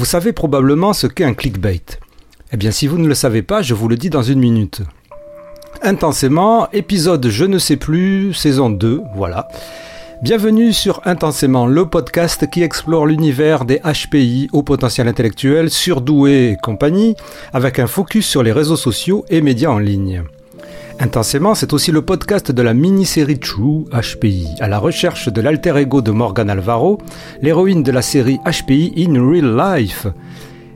Vous savez probablement ce qu'est un clickbait. Eh bien, si vous ne le savez pas, je vous le dis dans une minute. Intensément, épisode je ne sais plus, saison 2, voilà. Bienvenue sur Intensément, le podcast qui explore l'univers des HPI au potentiel intellectuel, surdoués et compagnie, avec un focus sur les réseaux sociaux et médias en ligne. Intensément, c'est aussi le podcast de la mini-série True HPI, à la recherche de l'alter ego de Morgan Alvaro, l'héroïne de la série HPI in Real Life.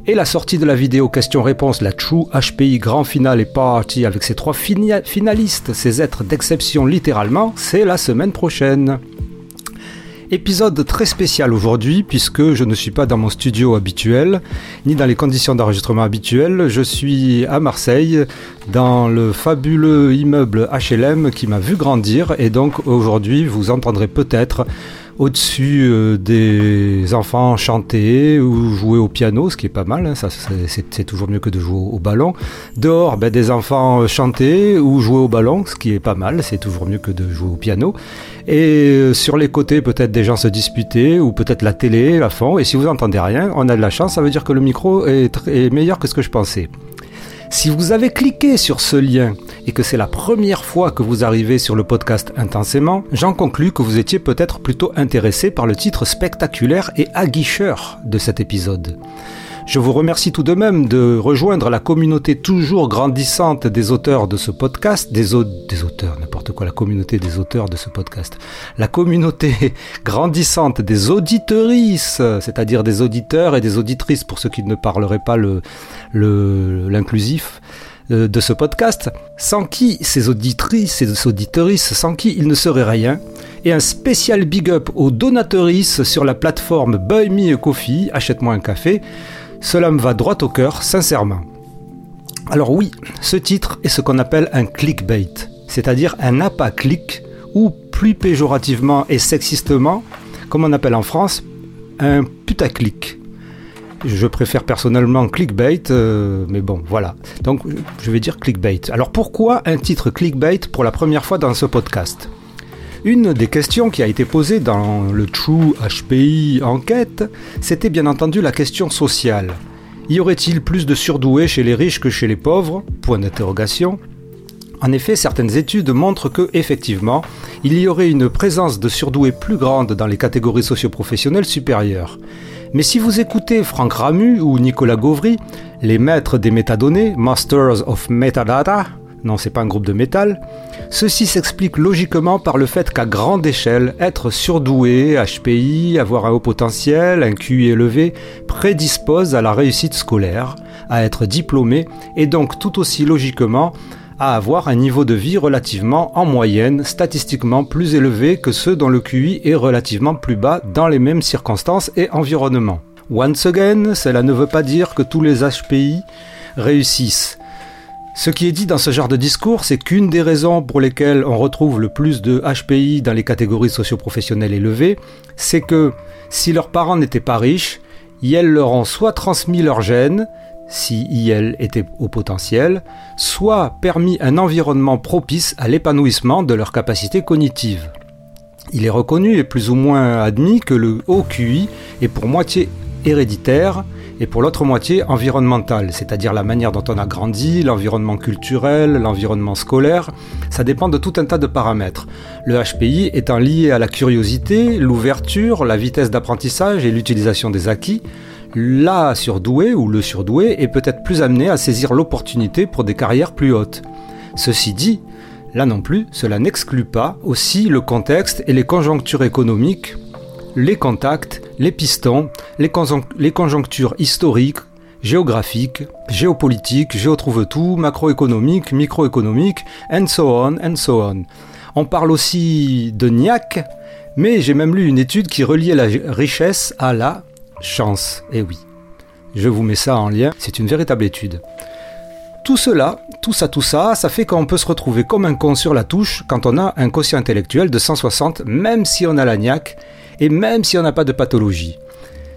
Et la sortie de la vidéo question-réponse, la True HPI Grand Final et Party avec ses trois finalistes, ces êtres d'exception littéralement, c'est la semaine prochaine. Épisode très spécial aujourd'hui puisque je ne suis pas dans mon studio habituel ni dans les conditions d'enregistrement habituelles. Je suis à Marseille dans le fabuleux immeuble HLM qui m'a vu grandir et donc aujourd'hui vous entendrez peut-être au-dessus euh, des enfants chanter ou jouer au piano, ce qui est pas mal, hein, ça, c'est toujours mieux que de jouer au, ballon. Dehors, ben, des enfants chanter ou jouer au ballon, ce qui est pas mal, c'est toujours mieux que de jouer au piano. Et euh, sur les côtés, peut-être des gens se disputer ou peut-être la télé à fond. Et si vous entendez rien, on a de la chance, ça veut dire que le micro est meilleur que ce que je pensais. Si vous avez cliqué sur ce lien et que c'est la première fois que vous arrivez sur le podcast intensément, j'en conclus que vous étiez peut-être plutôt intéressé par le titre spectaculaire et aguicheur de cet épisode. Je vous remercie tout de même de rejoindre la communauté toujours grandissante des auteurs de ce podcast, des, auteurs, n'importe quoi, la communauté des auteurs de ce podcast, la communauté grandissante des auditorices, c'est-à-dire des auditeurs et des auditrices pour ceux qui ne parleraient pas l'inclusif le, euh, de ce podcast, sans qui ces auditrices ces auditorices, sans qui il ne serait rien, et un spécial big up aux donatrices sur la plateforme Buy Me a Coffee, achète-moi un café, cela me va droit au cœur, sincèrement. Alors oui, ce titre est ce qu'on appelle un clickbait, c'est-à-dire un appât clic, ou plus péjorativement et sexistement, comme on appelle en France, un putaclic. Je préfère personnellement clickbait, euh, mais bon, voilà. Donc je vais dire clickbait. Alors pourquoi un titre clickbait pour la première fois dans ce podcast? Une des questions qui a été posée dans le True HPI enquête, c'était bien entendu la question sociale. Y aurait-il plus de surdoués chez les riches que chez les pauvres? Point d'interrogation. En effet, certaines études montrent que, effectivement, il y aurait une présence de surdoués plus grande dans les catégories socioprofessionnelles supérieures. Mais si vous écoutez Franck Ramu ou Nicolas Gauvry, les maîtres des métadonnées, Masters of Metadata, non c'est pas un groupe de métal, ceci s'explique logiquement par le fait qu'à grande échelle, être surdoué, HPI, avoir un haut potentiel, un QI élevé, prédispose à la réussite scolaire, à être diplômé, et donc tout aussi logiquement à avoir un niveau de vie relativement en moyenne, statistiquement plus élevé que ceux dont le QI est relativement plus bas dans les mêmes circonstances et environnements. Once again, cela ne veut pas dire que tous les HPI réussissent. Ce qui est dit dans ce genre de discours, c'est qu'une des raisons pour lesquelles on retrouve le plus de HPI dans les catégories socioprofessionnelles élevées, c'est que si leurs parents n'étaient pas riches, ils leur ont soit transmis leurs gènes, si IL était au potentiel, soit permis un environnement propice à l'épanouissement de leurs capacités cognitives. Il est reconnu et plus ou moins admis que le haut QI est pour moitié héréditaire et pour l'autre moitié environnementale, c'est-à-dire la manière dont on a grandi, l'environnement culturel, l'environnement scolaire. Ça dépend de tout un tas de paramètres. Le HPI étant lié à la curiosité, l'ouverture, la vitesse d'apprentissage et l'utilisation des acquis, la surdoué ou le surdoué est peut-être plus amené à saisir l'opportunité pour des carrières plus hautes. Ceci dit, là non plus, cela n'exclut pas aussi le contexte et les conjonctures économiques les contacts, les pistons, les, conjonctures historiques, géographiques, géopolitiques, géotrouve-tout, macroéconomiques, microéconomiques, and so on, and so on. On parle aussi de niaque, mais j'ai même lu une étude qui reliait la richesse à la chance. Eh oui, je vous mets ça en lien, c'est une véritable étude. Tout cela, tout ça, tout ça, ça fait qu'on peut se retrouver comme un con sur la touche quand on a un quotient intellectuel de 160, même si on a la niaque, et même si on n'a pas de pathologie.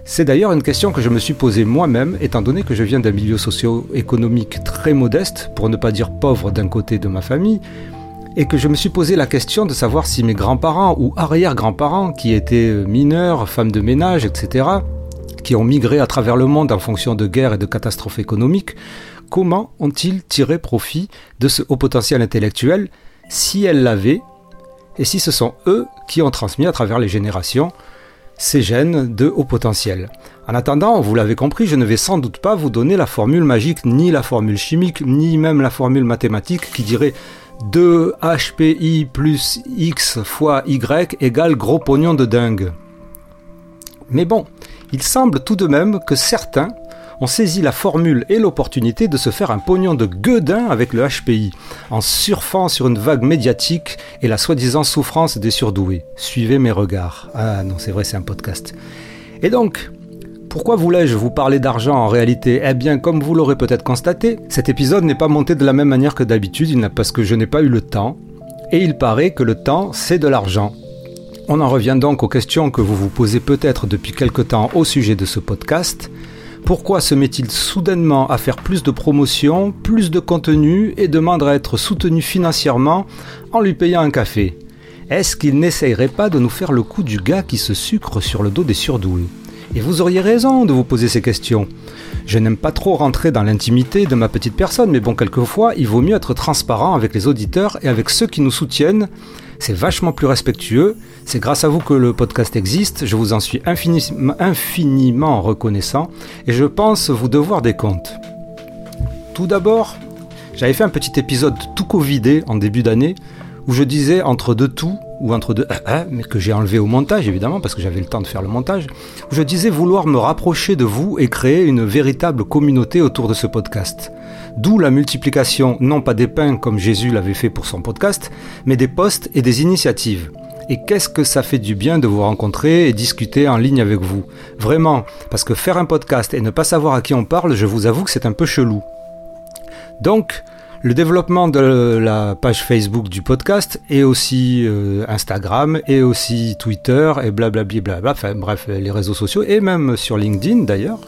C'est d'ailleurs une question que je me suis posée moi-même, étant donné que je viens d'un milieu socio-économique très modeste, pour ne pas dire pauvre d'un côté de ma famille, et que je me suis posé la question de savoir si mes grands-parents ou arrière-grands-parents, qui étaient mineurs, femmes de ménage, etc., qui ont migré à travers le monde en fonction de guerres et de catastrophes économiques, comment ont-ils tiré profit de ce haut potentiel intellectuel si elles l'avaient et si ce sont eux qui ont transmis à travers les générations ces gènes de haut potentiel. En attendant, vous l'avez compris, je ne vais sans doute pas vous donner la formule magique, ni la formule chimique, ni même la formule mathématique qui dirait 2 HPI plus X fois Y égale gros pognon de dingue. Mais bon, il semble tout de même que certains ont saisi la formule et l'opportunité de se faire un pognon de gueudin avec le HPI, en surfant sur une vague médiatique et la soi-disant souffrance des surdoués. Suivez mes regards. Ah non, c'est vrai, c'est un podcast. Et donc, pourquoi voulais-je vous parler d'argent en réalité? Eh bien, comme vous l'aurez peut-être constaté, cet épisode n'est pas monté de la même manière que d'habitude, parce que je n'ai pas eu le temps. Et il paraît que le temps, c'est de l'argent. On en revient donc aux questions que vous vous posez peut-être depuis quelque temps au sujet de ce podcast. Pourquoi se met-il soudainement à faire plus de promotion, plus de contenu et demande à être soutenu financièrement en lui payant un café? Est-ce qu'il n'essayerait pas de nous faire le coup du gars qui se sucre sur le dos des surdoués Et vous auriez raison de vous poser ces questions. Je n'aime pas trop rentrer dans l'intimité de ma petite personne, mais bon, quelquefois, il vaut mieux être transparent avec les auditeurs et avec ceux qui nous soutiennent c'est vachement plus respectueux. C'est grâce à vous que le podcast existe. Je vous en suis infiniment, reconnaissant et je pense vous devoir des comptes. Tout d'abord, j'avais fait un petit épisode tout covidé en début d'année où je disais entre deux tout ou entre deux euh, euh, mais que j'ai enlevé au montage évidemment parce que j'avais le temps de faire le montage, où je disais vouloir me rapprocher de vous et créer une véritable communauté autour de ce podcast. D'où la multiplication non pas des pains comme Jésus l'avait fait pour son podcast, mais des posts et des initiatives. Et qu'est-ce que ça fait du bien de vous rencontrer et discuter en ligne avec vous? Vraiment, parce que faire un podcast et ne pas savoir à qui on parle, je vous avoue que c'est un peu chelou. Donc, le développement de la page Facebook du podcast et aussi euh, Instagram et aussi Twitter et blablabla, bla enfin bref, les réseaux sociaux et même sur LinkedIn d'ailleurs,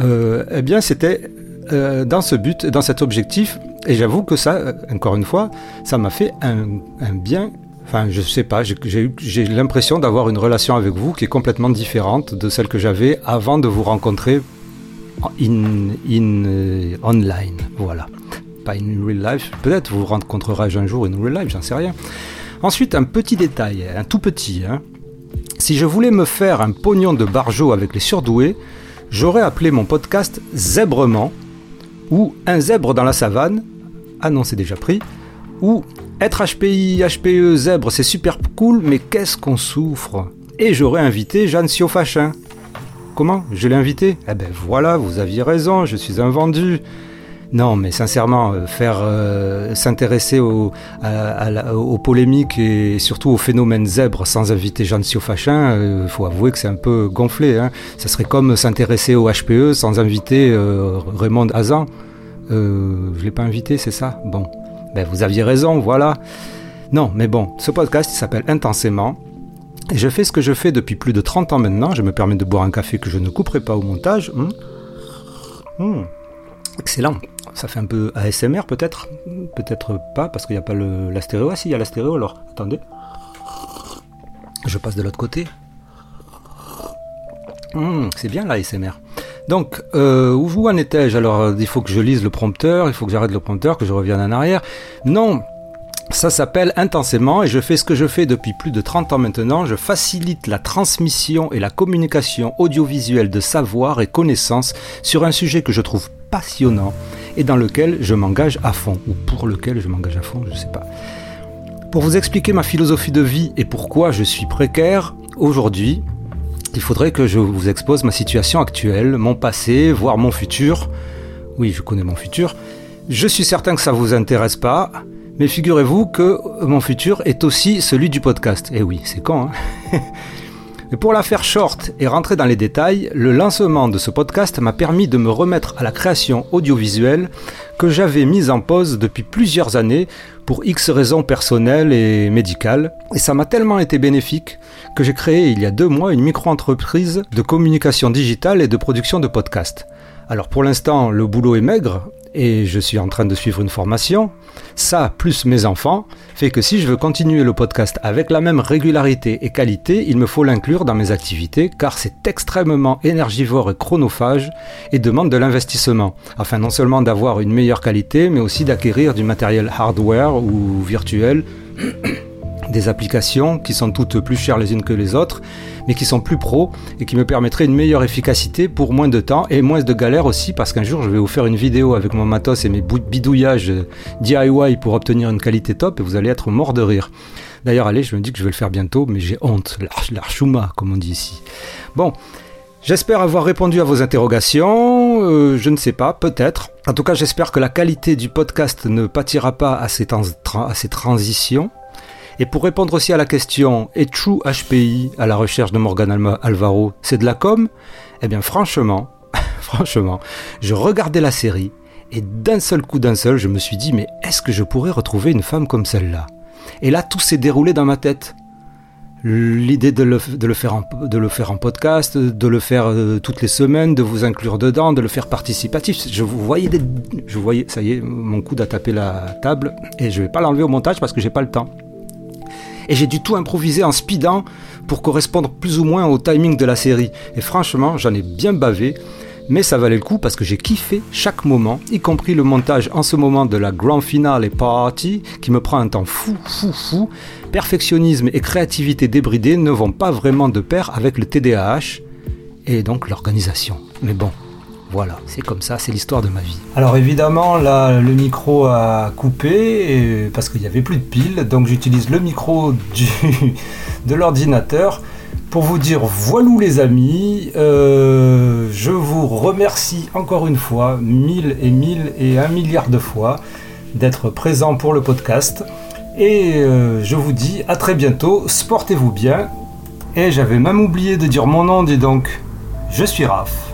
euh, eh bien c'était euh, dans ce but, dans cet objectif, et j'avoue que ça, encore une fois, ça m'a fait un, bien Enfin, je sais pas, j'ai l'impression d'avoir une relation avec vous qui est complètement différente de celle que j'avais avant de vous rencontrer in, in online. Voilà pas in real life. Peut-être vous rencontrerez un jour in real life, j'en sais rien. Ensuite, un petit détail, un tout petit. Hein. Si je voulais me faire un pognon de barjo avec les surdoués, j'aurais appelé mon podcast Zèbrement, ou Un zèbre dans la savane. Ah non, c'est déjà pris. Ou Être HPI, HPE, zèbre, c'est super cool, mais qu'est-ce qu'on souffre? Et j'aurais invité Jeanne Siofachin. Comment? Je l'ai invité Eh ben voilà, vous aviez raison, je suis un vendu. Non, mais sincèrement, euh, faire euh, s'intéresser aux, polémiques et surtout aux phénomènes zèbres sans inviter Jean Siofachin, il euh, faut avouer que c'est un peu gonflé. Hein. Ça serait comme s'intéresser au HPE sans inviter Raymond Hazan. je ne l'ai pas invité, c'est ça? Bon, ben, vous aviez raison, voilà. Non, mais bon, ce podcast s'appelle Intensément. Et je fais ce que je fais depuis plus de 30 ans maintenant. Je me permets de boire un café que je ne couperai pas au montage. Hum? Hum. Excellent. Ça fait un peu ASMR peut-être? Peut-être pas parce qu'il n'y a pas le, la stéréo. Ah si, il y a la stéréo alors. Attendez. Je passe de l'autre côté. Hmm, c'est bien l'ASMR. Donc, euh, où en étais-je? Alors, il faut que je lise le prompteur, il faut que j'arrête le prompteur, que je revienne en arrière. Non, ça s'appelle intensément et je fais ce que je fais depuis plus de 30 ans maintenant. Je facilite la transmission et la communication audiovisuelle de savoir et connaissances sur un sujet que je trouve passionnant et dans lequel je m'engage à fond, ou pour lequel je m'engage à fond, je ne sais pas. Pour vous expliquer ma philosophie de vie et pourquoi je suis précaire aujourd'hui, il faudrait que je vous expose ma situation actuelle, mon passé, voire mon futur. Oui, je connais mon futur. Je suis certain que ça ne vous intéresse pas, mais figurez-vous que mon futur est aussi celui du podcast. Eh oui, c'est quand, Mais pour la faire short et rentrer dans les détails, le lancement de ce podcast m'a permis de me remettre à la création audiovisuelle que j'avais mise en pause depuis plusieurs années pour X raisons personnelles et médicales. Et ça m'a tellement été bénéfique que j'ai créé il y a deux mois une micro-entreprise de communication digitale et de production de podcasts. Alors pour l'instant, le boulot est maigre et je suis en train de suivre une formation. Ça, plus mes enfants, fait que si je veux continuer le podcast avec la même régularité et qualité, il me faut l'inclure dans mes activités car c'est extrêmement énergivore et chronophage et demande de l'investissement, afin non seulement d'avoir une meilleure qualité, mais aussi d'acquérir du matériel hardware ou virtuel des applications qui sont toutes plus chères les unes que les autres, mais qui sont plus pro et qui me permettraient une meilleure efficacité pour moins de temps et moins de galères aussi, parce qu'un jour je vais vous faire une vidéo avec mon matos et mes bidouillages DIY pour obtenir une qualité top et vous allez être mort de rire. D'ailleurs, allez, je me dis que je vais le faire bientôt, mais j'ai honte, l'archouma, comme on dit ici. Bon, J'espère avoir répondu à vos interrogations, euh, je ne sais pas, peut-être. En tout cas, j'espère que la qualité du podcast ne pâtira pas à ces transitions. Et pour répondre aussi à la question est True HPI à la recherche de Morgan Alvaro, c'est de la com? Eh bien franchement, franchement, je regardais la série et d'un seul coup d'un seul, je me suis dit mais est-ce que je pourrais retrouver une femme comme celle-là? Et là tout s'est déroulé dans ma tête. L'idée de le, faire en, de le faire en podcast, de le faire euh, toutes les semaines, de vous inclure dedans, de le faire participatif. Je vous voyais, je voyais, ça y est, mon coude a tapé la table et je vais pas l'enlever au montage parce que j'ai pas le temps et j'ai du tout improvisé en speedant pour correspondre plus ou moins au timing de la série. Et franchement, j'en ai bien bavé, mais ça valait le coup parce que j'ai kiffé chaque moment, y compris le montage en ce moment de la grand finale et party qui me prend un temps fou, fou, fou. Perfectionnisme et créativité débridée ne vont pas vraiment de pair avec le TDAH et donc l'organisation. Mais bon, voilà, c'est comme ça, c'est l'histoire de ma vie. Alors évidemment, là, le micro a coupé parce qu'il n'y avait plus de piles, donc j'utilise le micro de l'ordinateur pour vous dire voilà les amis, euh, je vous remercie encore une fois, mille et mille et un milliard de fois, d'être présent pour le podcast. Et euh, je vous dis à très bientôt, sportez-vous bien. Et j'avais même oublié de dire mon nom, dis donc, je suis Raph.